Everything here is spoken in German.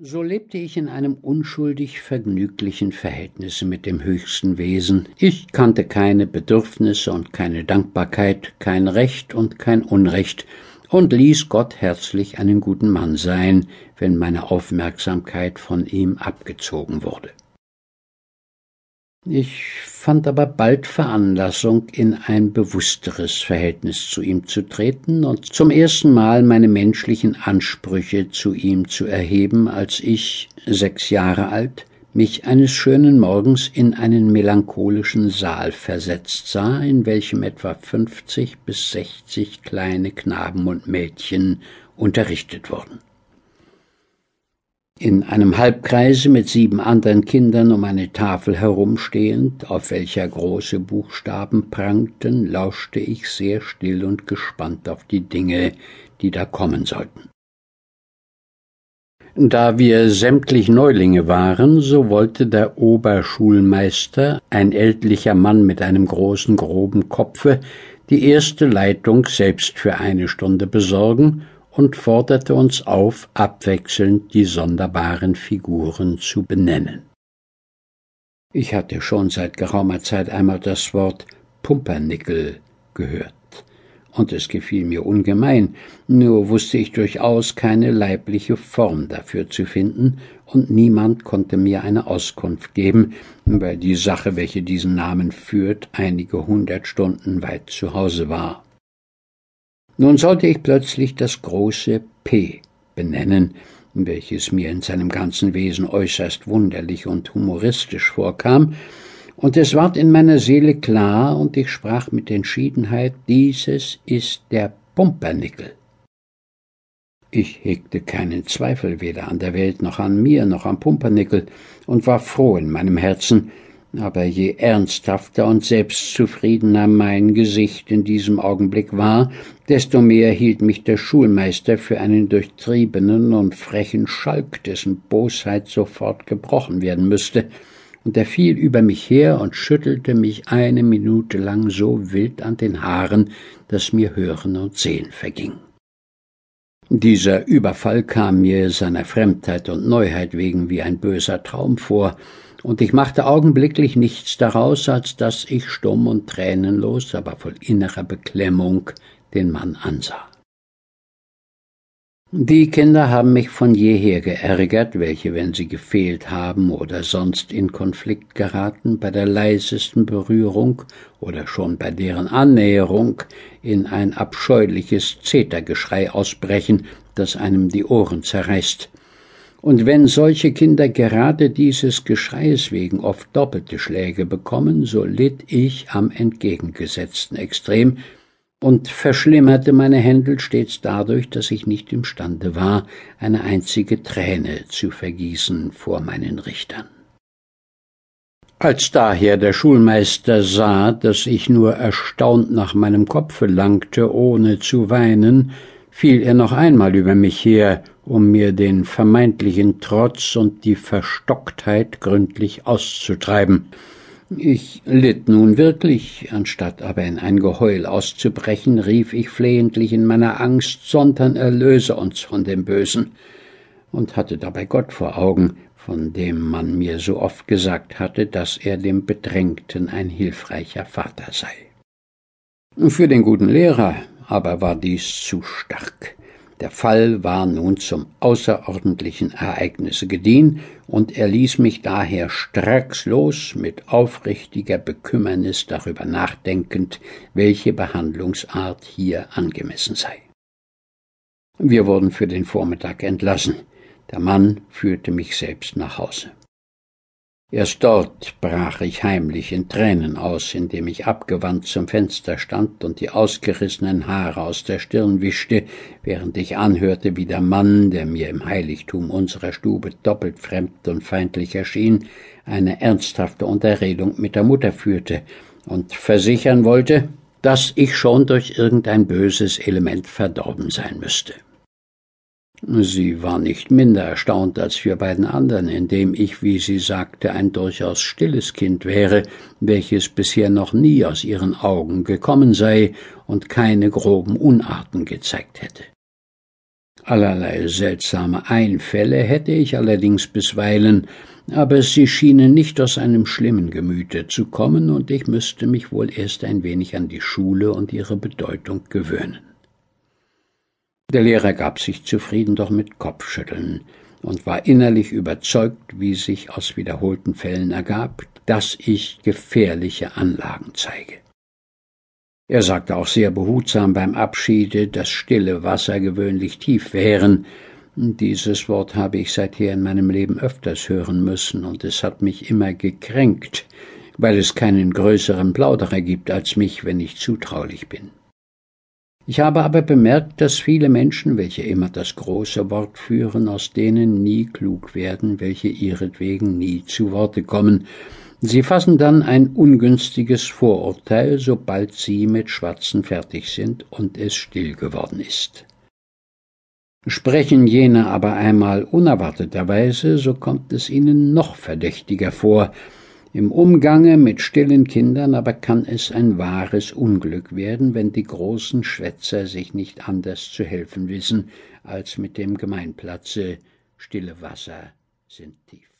So lebte ich in einem unschuldig vergnüglichen Verhältnisse mit dem höchsten Wesen. Ich kannte keine Bedürfnisse und keine Dankbarkeit, kein Recht und kein Unrecht, und ließ Gott herzlich einen guten Mann sein, wenn meine Aufmerksamkeit von ihm abgezogen wurde. Ich fand aber bald Veranlassung, in ein bewussteres Verhältnis zu ihm zu treten und zum ersten Mal meine menschlichen Ansprüche zu ihm zu erheben, als ich, sechs Jahre alt, mich eines schönen Morgens in einen melancholischen Saal versetzt sah, in welchem etwa fünfzig bis sechzig kleine Knaben und Mädchen unterrichtet wurden. In einem Halbkreise mit sieben anderen Kindern um eine Tafel herumstehend, auf welcher große Buchstaben prangten, lauschte ich sehr still und gespannt auf die Dinge, die da kommen sollten. Da wir sämtlich Neulinge waren, so wollte der Oberschulmeister, ein ältlicher Mann mit einem großen, groben Kopfe, die erste Leitung selbst für eine Stunde besorgen und forderte uns auf, abwechselnd die sonderbaren Figuren zu benennen. Ich hatte schon seit geraumer Zeit einmal das Wort Pumpernickel gehört, und es gefiel mir ungemein, nur wusste ich durchaus keine leibliche Form dafür zu finden, und niemand konnte mir eine Auskunft geben, weil die Sache, welche diesen Namen führt, einige hundert Stunden weit zu Hause war. Nun sollte ich plötzlich das große P benennen, welches mir in seinem ganzen Wesen äußerst wunderlich und humoristisch vorkam, und es ward in meiner Seele klar, und ich sprach mit Entschiedenheit, dieses ist der Pumpernickel. Ich hegte keinen Zweifel weder an der Welt noch an mir noch am Pumpernickel und war froh in meinem Herzen, aber je ernsthafter und selbstzufriedener mein Gesicht in diesem Augenblick war, desto mehr hielt mich der Schulmeister für einen durchtriebenen und frechen Schalk, dessen Bosheit sofort gebrochen werden müsste, und er fiel über mich her und schüttelte mich eine Minute lang so wild an den Haaren, dass mir Hören und Sehen verging. Dieser Überfall kam mir seiner Fremdheit und Neuheit wegen wie ein böser Traum vor, und ich machte augenblicklich nichts daraus, als dass ich stumm und tränenlos, aber voll innerer Beklemmung den Mann ansah. Die Kinder haben mich von jeher geärgert, welche, wenn sie gefehlt haben oder sonst in Konflikt geraten, bei der leisesten Berührung oder schon bei deren Annäherung in ein abscheuliches Zetergeschrei ausbrechen, das einem die Ohren zerreißt. Und wenn solche Kinder gerade dieses Geschreies wegen oft doppelte Schläge bekommen, so litt ich am entgegengesetzten Extrem und verschlimmerte meine Händel stets dadurch, dass ich nicht imstande war, eine einzige Träne zu vergießen vor meinen Richtern. Als daher der Schulmeister sah, dass ich nur erstaunt nach meinem Kopfe langte, ohne zu weinen, fiel er noch einmal über mich her um mir den vermeintlichen Trotz und die Verstocktheit gründlich auszutreiben. Ich litt nun wirklich, anstatt aber in ein Geheul auszubrechen, rief ich flehentlich in meiner Angst, sondern erlöse uns von dem Bösen, und hatte dabei Gott vor Augen, von dem man mir so oft gesagt hatte, dass er dem Bedrängten ein hilfreicher Vater sei. Für den guten Lehrer aber war dies zu stark. Der Fall war nun zum außerordentlichen Ereignisse gediehen, und er ließ mich daher stracks los, mit aufrichtiger Bekümmernis darüber nachdenkend, welche Behandlungsart hier angemessen sei. Wir wurden für den Vormittag entlassen. Der Mann führte mich selbst nach Hause. Erst dort brach ich heimlich in Tränen aus, indem ich abgewandt zum Fenster stand und die ausgerissenen Haare aus der Stirn wischte, während ich anhörte, wie der Mann, der mir im Heiligtum unserer Stube doppelt fremd und feindlich erschien, eine ernsthafte Unterredung mit der Mutter führte und versichern wollte, dass ich schon durch irgendein böses Element verdorben sein müsste. Sie war nicht minder erstaunt als wir beiden anderen, indem ich, wie sie sagte, ein durchaus stilles Kind wäre, welches bisher noch nie aus ihren Augen gekommen sei und keine groben Unarten gezeigt hätte. Allerlei seltsame Einfälle hätte ich allerdings bisweilen, aber sie schienen nicht aus einem schlimmen Gemüte zu kommen, und ich müsste mich wohl erst ein wenig an die Schule und ihre Bedeutung gewöhnen. Der Lehrer gab sich zufrieden, doch mit Kopfschütteln und war innerlich überzeugt, wie sich aus wiederholten Fällen ergab, dass ich gefährliche Anlagen zeige. Er sagte auch sehr behutsam beim Abschiede, dass stille Wasser gewöhnlich tief wären. Dieses Wort habe ich seither in meinem Leben öfters hören müssen, und es hat mich immer gekränkt, weil es keinen größeren Plauderer gibt als mich, wenn ich zutraulich bin. Ich habe aber bemerkt, dass viele Menschen, welche immer das große Wort führen, aus denen nie klug werden, welche ihretwegen nie zu Worte kommen. Sie fassen dann ein ungünstiges Vorurteil, sobald sie mit Schwatzen fertig sind und es still geworden ist. Sprechen jene aber einmal unerwarteterweise, so kommt es ihnen noch verdächtiger vor, im Umgange mit stillen Kindern aber kann es ein wahres Unglück werden, wenn die großen Schwätzer sich nicht anders zu helfen wissen, als mit dem Gemeinplatze stille Wasser sind tief.